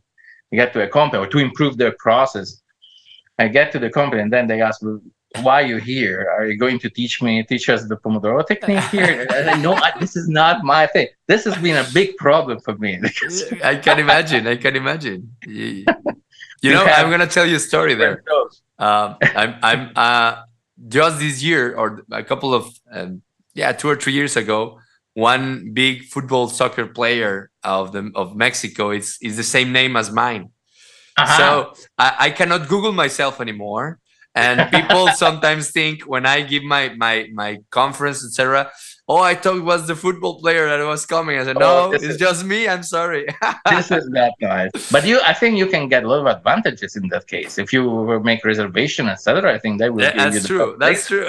I get to a company or to improve their process. I get to the company and then they ask, well, why are you here? Are you going to teach me, teach us the Pomodoro technique here? I no, I, this is not my thing. This has been a big problem for me. I can imagine. I can imagine. You, you know, I'm going to tell you a story there. Um, I'm, I'm uh, just this year or a couple of, um, yeah, two or three years ago, one big football soccer player of the of Mexico is is the same name as mine. Uh-huh. So I, I cannot Google myself anymore. And people sometimes think when I give my my my conference, etc., oh, I thought it was the football player that was coming. I said, no, oh, it's is, just me. I'm sorry. this is that guy. But you, I think you can get a lot of advantages in that case. If you make reservation, etc., I think that will. Yeah, that's true. That's true.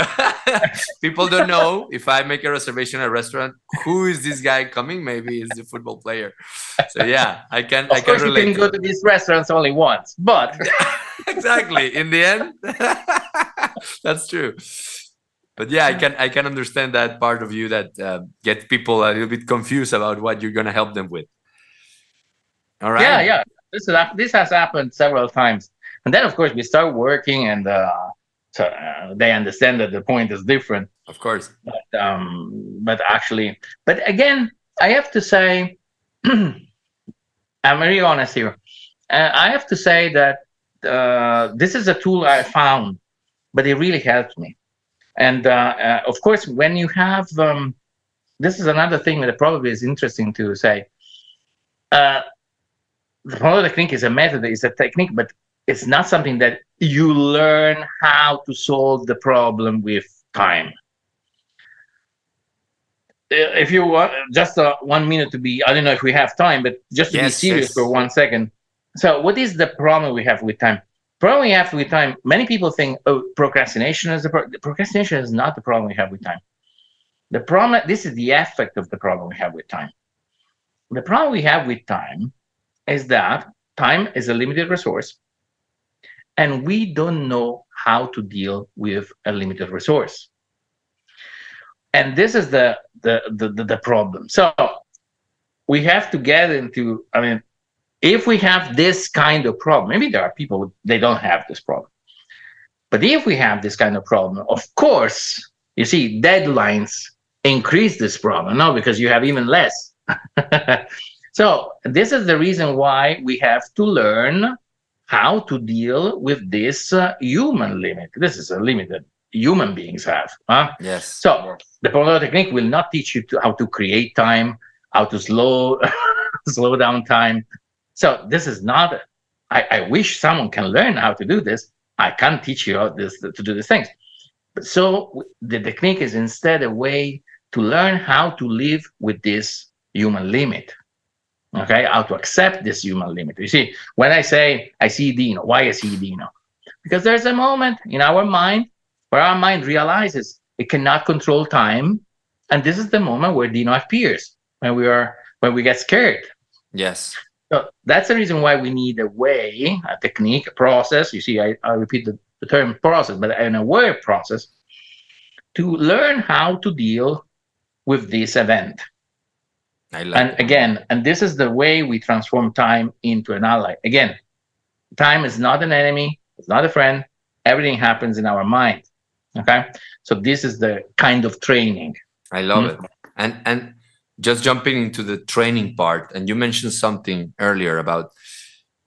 People don't know if I make a reservation at a restaurant, who is this guy coming? Maybe it's the football player. So yeah, I can. Of I can relate. you can go to these restaurants only once, but exactly in the end, that's true but yeah, I can I can understand that part of you that uh, gets people a little bit confused about what you're gonna help them with. All right. Yeah, yeah. This is this has happened several times, and then of course we start working, and uh, so uh, they understand that the point is different. Of course. But um, but actually, but again, I have to say, I'm very honest here. Uh, I have to say that uh, this is a tool I found, but it really helped me and uh, uh, of course, when you have, um, this is another thing that probably is interesting to say. Uh, the technique is a method, it's a technique, but it's not something that you learn how to solve the problem with time. If you want just uh, one minute to be, I don't know if we have time, but just to yes, be serious yes. for one second. So, what is the problem we have with time? Problem we have with time, many people think, oh, procrastination is the pro- procrastination is not the problem we have with time. The problem, this is the effect of the problem we have with time. The problem we have with time is that time is a limited resource, and we don't know how to deal with a limited resource. And this is the the the, the, the problem. So we have to get into, I mean, if we have this kind of problem, maybe there are people they don't have this problem. But if we have this kind of problem, of course, you see, deadlines increase this problem, no, because you have even less. so this is the reason why we have to learn how to deal with this uh, human limit. This is a limit that human beings have. Huh? Yes. So the Pomodoro technique will not teach you to, how to create time, how to slow slow down time, so this is not, I, I wish someone can learn how to do this. I can't teach you how this, to do these things. So the technique is instead a way to learn how to live with this human limit. Okay, how to accept this human limit. You see, when I say I see Dino, why I see Dino? Because there's a moment in our mind where our mind realizes it cannot control time, and this is the moment where Dino appears when we are when we get scared. Yes. So that's the reason why we need a way, a technique, a process. You see, I, I repeat the, the term process, but an aware process to learn how to deal with this event. And again, and this is the way we transform time into an ally. Again, time is not an enemy, it's not a friend. Everything happens in our mind. Okay. So this is the kind of training. I love mm-hmm. it. And and just jumping into the training part, and you mentioned something earlier about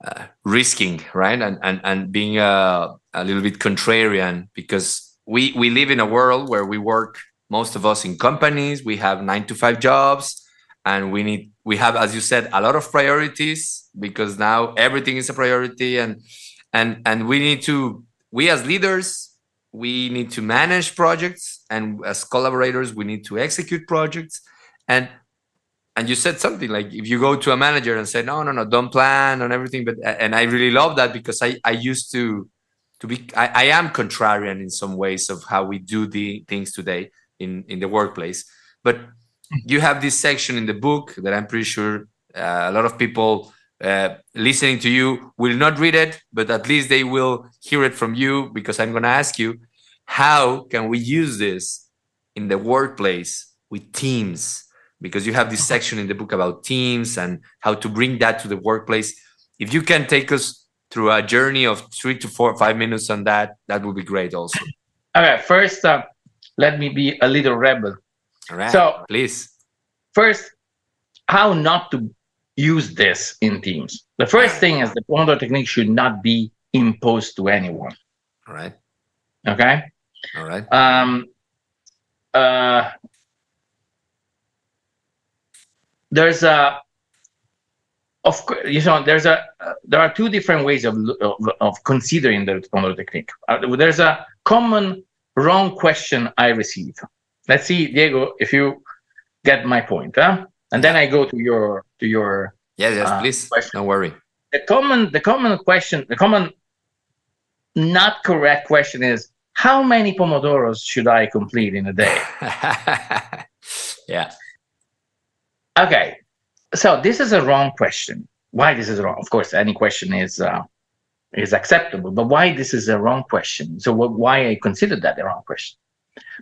uh, risking, right? And and and being a, a little bit contrarian because we we live in a world where we work most of us in companies, we have nine to five jobs, and we need we have, as you said, a lot of priorities because now everything is a priority, and and and we need to we as leaders we need to manage projects and as collaborators we need to execute projects and and you said something like if you go to a manager and say no no no don't plan on everything but and i really love that because i i used to to be i, I am contrarian in some ways of how we do the things today in in the workplace but you have this section in the book that i'm pretty sure uh, a lot of people uh, listening to you will not read it but at least they will hear it from you because i'm going to ask you how can we use this in the workplace with teams because you have this section in the book about teams and how to bring that to the workplace. If you can take us through a journey of three to four, five minutes on that, that would be great also. All right. First, uh, let me be a little rebel. All right. So, please. First, how not to use this in teams. The first thing is the Pomodoro technique should not be imposed to anyone. All right. Okay. All right. Um, uh, there's a of course, you know, there's a uh, there are two different ways of of, of considering the Pomodoro technique. Uh, there's a common wrong question I receive. Let's see, Diego, if you get my point, huh? And then I go to your to your yes, yes, uh, please, question. don't worry. The common the common question, the common not correct question is how many pomodoros should I complete in a day? yeah. Okay, so this is a wrong question. Why this is wrong? Of course, any question is uh, is acceptable, but why this is a wrong question? So why I consider that a wrong question?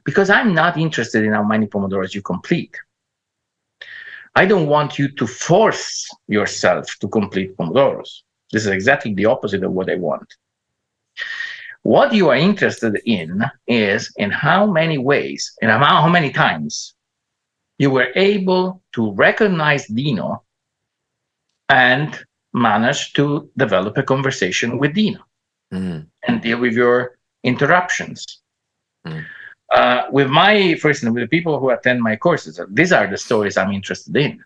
Because I'm not interested in how many pomodoros you complete. I don't want you to force yourself to complete pomodoros. This is exactly the opposite of what I want. What you are interested in is in how many ways how, how many times you were able to recognize Dino and manage to develop a conversation with Dino mm. and deal with your interruptions. Mm. Uh, with my, for instance, with the people who attend my courses, these are the stories I'm interested in.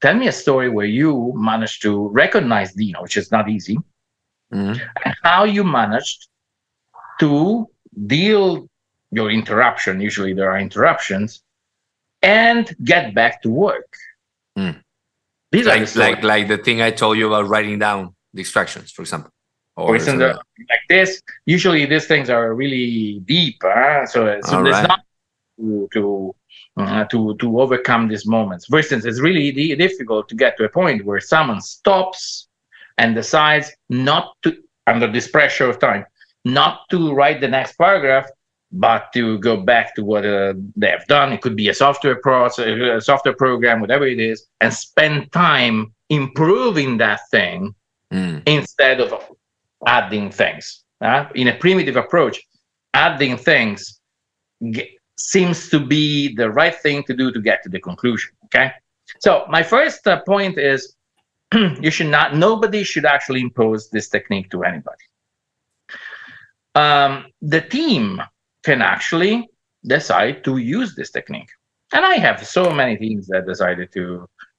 Tell me a story where you managed to recognize Dino, which is not easy, mm. and how you managed to deal your interruption. Usually there are interruptions and get back to work. Mm. These like, are the like like the thing I told you about writing down distractions, for example. Or example, like this, usually these things are really deep. Huh? So, so there's right. not to to, uh, to to overcome these moments. For instance, it's really difficult to get to a point where someone stops and decides not to, under this pressure of time, not to write the next paragraph but to go back to what uh, they have done, it could be a software process, a software program, whatever it is, and spend time improving that thing mm. instead of adding things. Uh, in a primitive approach, adding things g- seems to be the right thing to do to get to the conclusion. Okay. So my first uh, point is you should not, nobody should actually impose this technique to anybody. Um, the team can actually decide to use this technique. And I have so many teams that decided to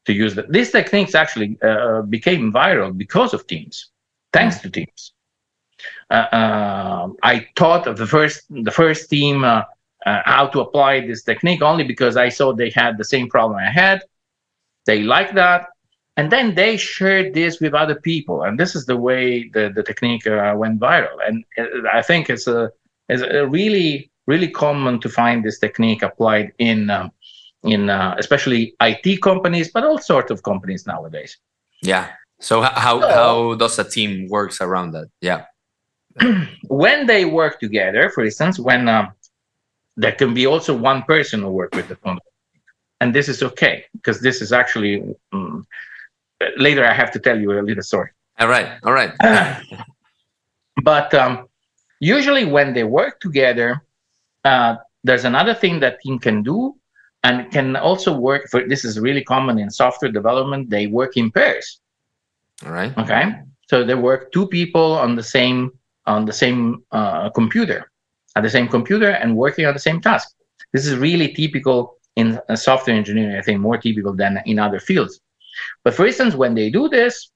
to use that. These techniques actually uh, became viral because of Teams, thanks mm. to Teams. Uh, uh, I taught of the first the first team uh, uh, how to apply this technique only because I saw they had the same problem I had. They liked that, and then they shared this with other people and this is the way the, the technique uh, went viral and i think it's a, IT's really really common to find this technique applied in um, in uh, especially it companies but all sorts of companies nowadays. Yeah. So how so, how does a team works around that? Yeah. When they work together for instance when um, there can be also one person who work with the phone and this is okay because this is actually um, later I have to tell you a little story. All right, all right. but um, usually when they work together, uh, there's another thing that team can do and can also work for this is really common in software development they work in pairs. All right. Okay? So they work two people on the same on the same uh, computer at the same computer and working on the same task. This is really typical in uh, software engineering i think more typical than in other fields. But for instance, when they do this,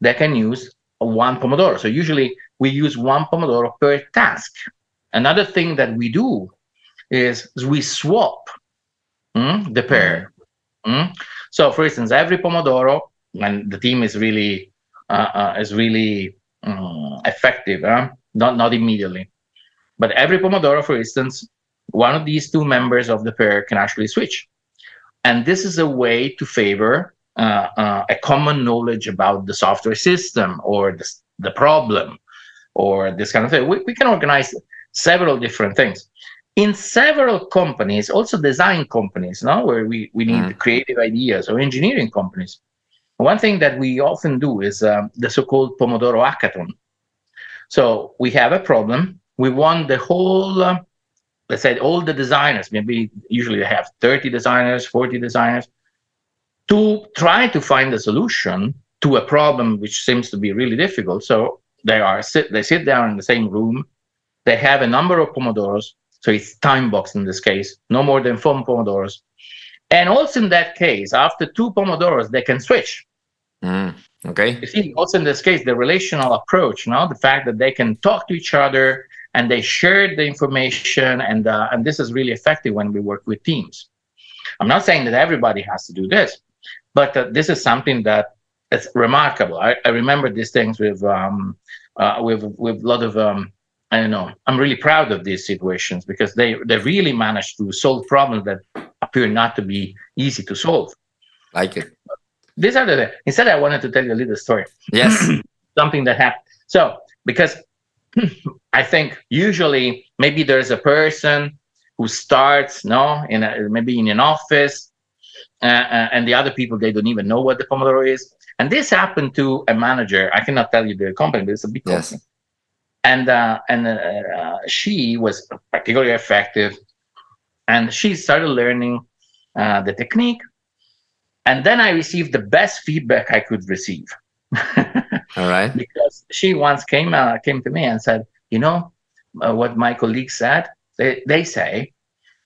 they can use one Pomodoro. So usually we use one Pomodoro per task. Another thing that we do is we swap mm, the pair. Mm? So for instance, every Pomodoro, when the team is really uh, uh, is really um, effective, huh? not not immediately, but every Pomodoro, for instance, one of these two members of the pair can actually switch, and this is a way to favor uh, uh, a common knowledge about the software system or the, the problem or this kind of thing. We, we can organize several different things. In several companies, also design companies, no, where we, we need mm. creative ideas or engineering companies. One thing that we often do is um, the so-called Pomodoro hackathon. So we have a problem. We want the whole, uh, let's say, all the designers. Maybe usually they have 30 designers, 40 designers to try to find a solution to a problem which seems to be really difficult. So they are sit they sit down in the same room. They have a number of pomodoros, so it's time box in this case, no more than four pomodoros. And also in that case, after two pomodoros, they can switch. Mm, okay. You see, also in this case, the relational approach, you know, the fact that they can talk to each other and they share the information, and uh, and this is really effective when we work with teams. I'm not saying that everybody has to do this, but uh, this is something that is remarkable. I, I remember these things with um, uh, with with a lot of um, I don't know. I'm really proud of these situations because they they really managed to solve problems that appear not to be easy to solve. Like it. These are the instead. I wanted to tell you a little story. Yes. Something that happened. So because I think usually maybe there's a person who starts no in a, maybe in an office uh, uh, and the other people they don't even know what the Pomodoro is. And this happened to a manager. I cannot tell you the company, but it's a big yes. company. And uh, and uh, uh, she was particularly effective, and she started learning uh, the technique. And then I received the best feedback I could receive. All right. Because she once came came to me and said, you know, what my colleagues said. They they say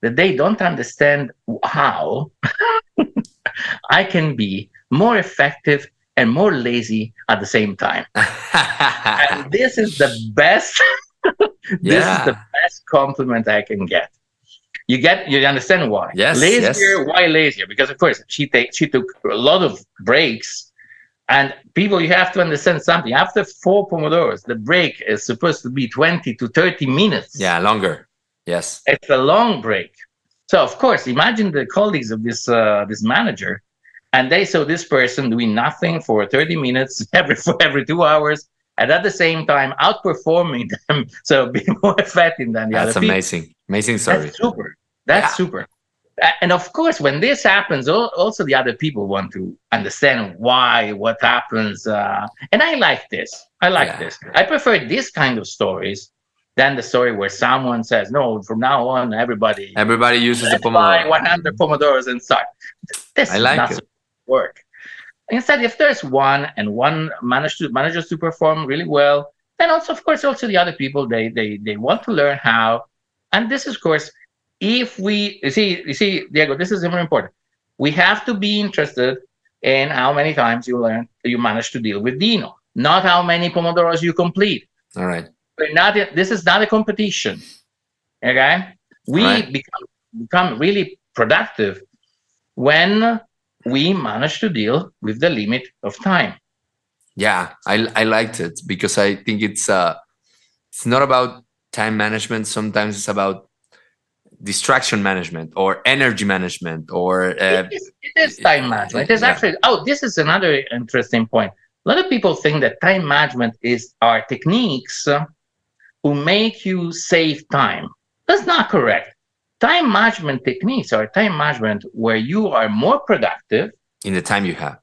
that they don't understand how I can be more effective and more lazy at the same time. and this is the best this yeah. is the best compliment I can get. You get you understand why? Yes. Lazier, yes. why lazier? Because of course she take she took a lot of breaks. And people, you have to understand something. After four pomodoros, the break is supposed to be 20 to 30 minutes. Yeah, longer. Yes. It's a long break. So of course, imagine the colleagues of this uh, this manager, and they saw this person doing nothing for 30 minutes every for every two hours, and at the same time outperforming them, so being more effective than the That's other. That's amazing, amazing story. That's super. That's yeah. super. And of course, when this happens, also the other people want to understand why, what happens, uh, and I like this. I like yeah. this. I prefer this kind of stories than the story where someone says, "No, from now on, everybody everybody uses the pomodoro. 100 pomodoros and start." This I like it. Work. Instead, if there's one and one managed to manages to perform really well, then also, of course, also the other people they they they want to learn how. And this is, of course, if we you see you see Diego, this is very important. We have to be interested in how many times you learn you manage to deal with Dino, not how many pomodoros you complete. All right we're not this is not a competition okay we right. become become really productive when we manage to deal with the limit of time. Yeah, I I liked it because I think it's uh it's not about time management. Sometimes it's about distraction management or energy management or uh, it, is, it is time management. It is yeah. actually oh, this is another interesting point. A lot of people think that time management is our techniques uh, who make you save time. That's not correct. Time management techniques are time management where you are more productive in the time you have.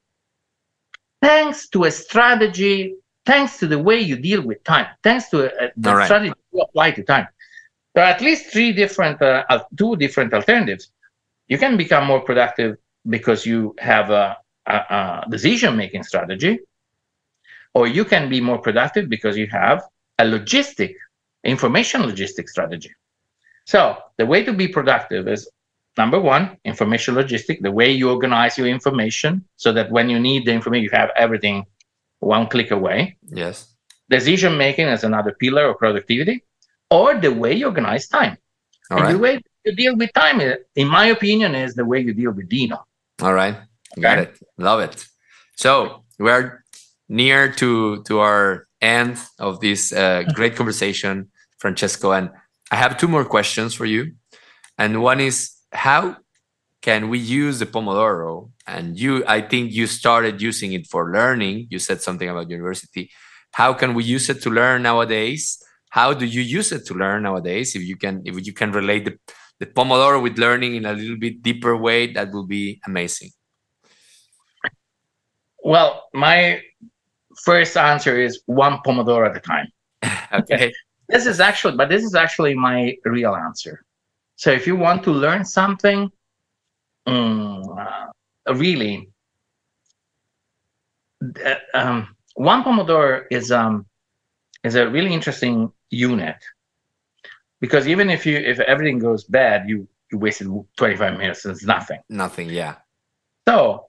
Thanks to a strategy, thanks to the way you deal with time, thanks to a, a the right. strategy you apply to time. There are at least three different, uh, two different alternatives. You can become more productive because you have a, a, a decision-making strategy, or you can be more productive because you have a logistic, information logistic strategy. So the way to be productive is number one, information logistic, the way you organize your information so that when you need the information, you have everything one click away. Yes. Decision making is another pillar of productivity, or the way you organize time. All and right. the way you deal with time, in my opinion, is the way you deal with Dino. All right. Got okay. it. Love it. So we're near to to our end of this uh, great conversation, Francesco. And I have two more questions for you. And one is how can we use the Pomodoro? And you, I think you started using it for learning. You said something about university. How can we use it to learn nowadays? How do you use it to learn nowadays? If you can, if you can relate the, the Pomodoro with learning in a little bit deeper way, that will be amazing. Well, my first answer is one Pomodoro at a time. okay. This is actually, but this is actually my real answer. So if you want to learn something, um, uh, really, uh, um, one Pomodoro is um, is a really interesting unit because even if you if everything goes bad, you you wasted 25 minutes. It's nothing. Nothing. Yeah. So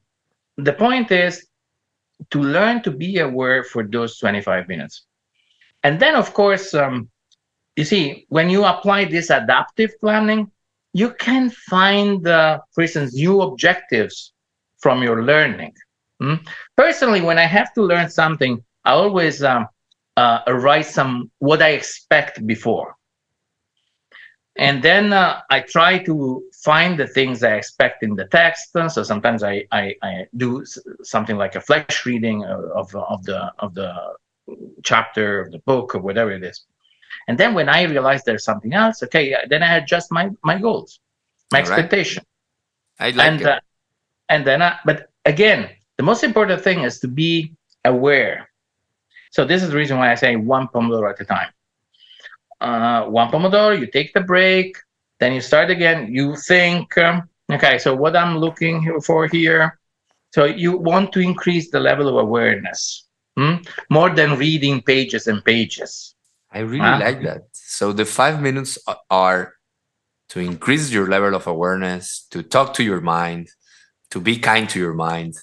the point is to learn to be aware for those 25 minutes. And then, of course, um, you see, when you apply this adaptive planning, you can find, uh, for instance, new objectives from your learning. Hmm? Personally, when I have to learn something, I always um, uh, write some what I expect before. And then uh, I try to find the things I expect in the text. So sometimes I, I, I do something like a flash reading of, of the of the chapter of the book or whatever it is. And then when I realize there's something else, okay, then I adjust my my goals, my All expectation. Right. I like and, it. Uh, and then, I, but again, the most important thing is to be aware. So this is the reason why I say one pomodoro at a time. Uh, one pomodoro, you take the break, then you start again. You think, um, okay, so what I'm looking for here. So you want to increase the level of awareness hmm? more than reading pages and pages. I really huh? like that. So the five minutes are to increase your level of awareness, to talk to your mind, to be kind to your mind.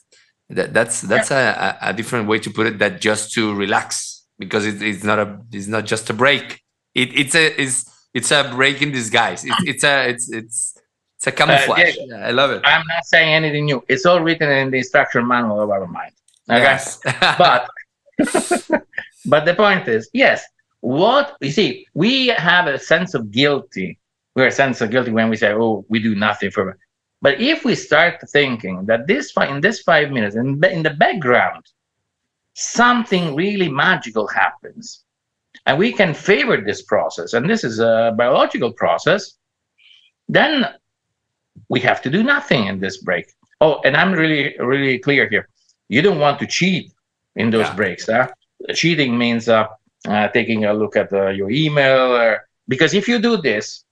That that's that's yeah. a, a different way to put it. That just to relax because it, it's not a it's not just a break. It, it's a it's it's a break in disguise. It's it's a it's it's it's a camouflage. Uh, yeah, I love it. I'm not saying anything new. It's all written in the instruction manual of our mind. Okay, yes. but but the point is, yes, what you see, we have a sense of guilty. We're a sense of guilty when we say, "Oh, we do nothing for." But if we start thinking that this in this five minutes, in, in the background, something really magical happens, and we can favor this process, and this is a biological process, then we have to do nothing in this break. Oh, and I'm really, really clear here. You don't want to cheat in those yeah. breaks. Huh? Cheating means uh, uh, taking a look at uh, your email or, because if you do this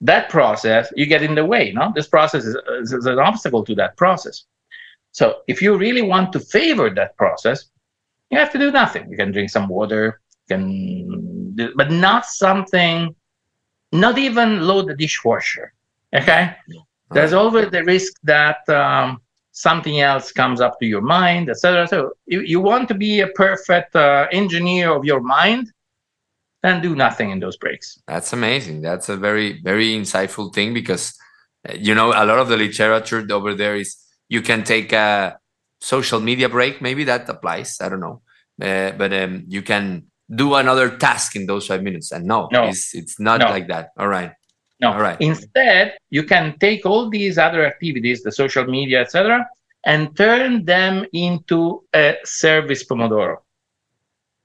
that process you get in the way no? This process is, is, is, an obstacle to that process. So if you really want to favor that process you have to do nothing. You can drink some water can do, but not something not even load the dishwasher okay? There's always the risk that um, something else comes up to your mind, etc. So you, you want to be a perfect uh, engineer of your mind, then do nothing in those breaks. That's amazing. That's a very very insightful thing because you know a lot of the literature over there is you can take a social media break. Maybe that applies. I don't know. Uh, but um, you can do another task in those five minutes. And no, No. it's, it's not No. like that. All right. No. All right. Instead, you can take all these other activities, the social media, etc., and turn them into a service Pomodoro.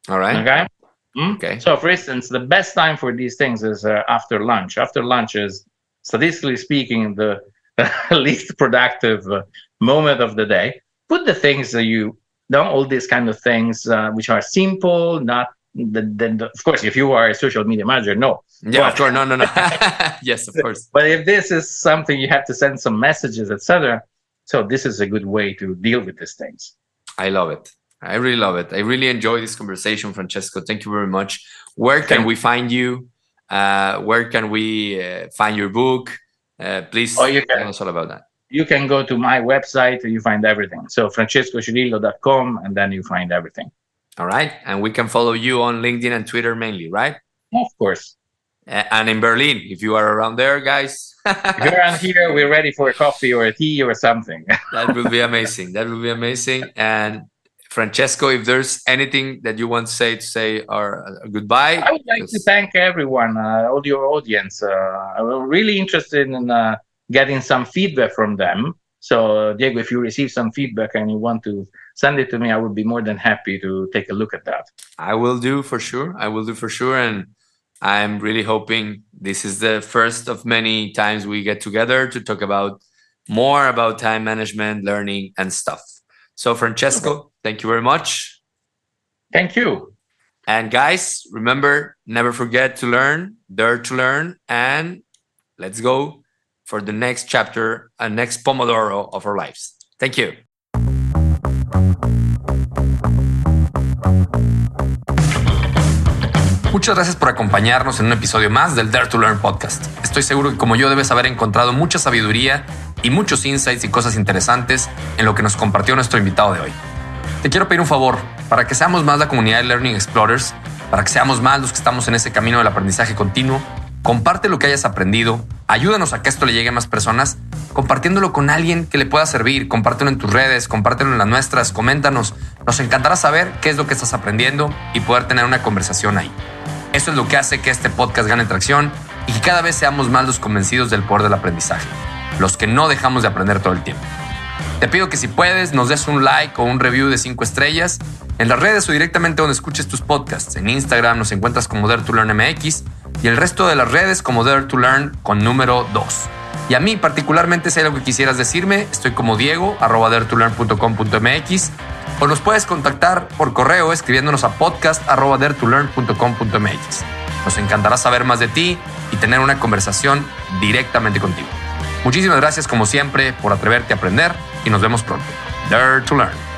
All right. Okay. Hmm? Okay. So, for instance, the best time for these things is uh, after lunch. After lunch is, statistically speaking, the least productive uh, moment of the day. Put the things that you know, all these kind of things uh, which are simple, not. The, the, the- of course, if you are a social media manager, no. Yeah, of But- course. No, no, no. yes, of course. But if this is something you have to send some messages, etc., so this is a good way to deal with these things. I love it. I really love it. I really enjoy this conversation, Francesco. Thank you very much. Where can Thank we find you? Uh, where can we uh, find your book? Uh, please Oh, you can- tell us all about that. You can go to my website, you find everything. So francescocirillo.com and then you find everything. All right. And we can follow you on LinkedIn and Twitter mainly, right? Of course. And in Berlin, if you are around there, guys, If you're around here, we're ready for a coffee or a tea or something. that would be amazing. That would be amazing. And Francesco, if there's anything that you want to say to say or uh, goodbye, I would like to thank everyone, uh, all your audience. Uh, I'm really interested in uh, getting some feedback from them. So, Diego, if you receive some feedback and you want to send it to me, I would be more than happy to take a look at that. I will do for sure. I will do for sure. And I'm really hoping this is the first of many times we get together to talk about more about time management, learning, and stuff. So, Francesco, thank you very much. Thank you. And guys, remember never forget to learn, dare to learn, and let's go for the next chapter and next Pomodoro of our lives. Thank you. Muchas gracias por acompañarnos en un episodio más del Dare to Learn podcast. Estoy seguro que como yo debes haber encontrado mucha sabiduría y muchos insights y cosas interesantes en lo que nos compartió nuestro invitado de hoy. Te quiero pedir un favor, para que seamos más la comunidad de Learning Explorers, para que seamos más los que estamos en ese camino del aprendizaje continuo, comparte lo que hayas aprendido, ayúdanos a que esto le llegue a más personas, compartiéndolo con alguien que le pueda servir, compártelo en tus redes, compártelo en las nuestras, coméntanos. Nos encantará saber qué es lo que estás aprendiendo y poder tener una conversación ahí. Eso es lo que hace que este podcast gane tracción y que cada vez seamos más los convencidos del poder del aprendizaje, los que no dejamos de aprender todo el tiempo. Te pido que si puedes nos des un like o un review de 5 estrellas en las redes o directamente donde escuches tus podcasts. En Instagram nos encuentras como Dare to Learn MX y el resto de las redes como Dare to Learn con número 2. Y a mí particularmente si hay algo que quisieras decirme, estoy como Diego arroba daretolearn.com.mx o nos puedes contactar por correo escribiéndonos a podcast arroba daretolearn.com.mx. Nos encantará saber más de ti y tener una conversación directamente contigo. Muchísimas gracias como siempre por atreverte a aprender y nos vemos pronto. Dare to Learn.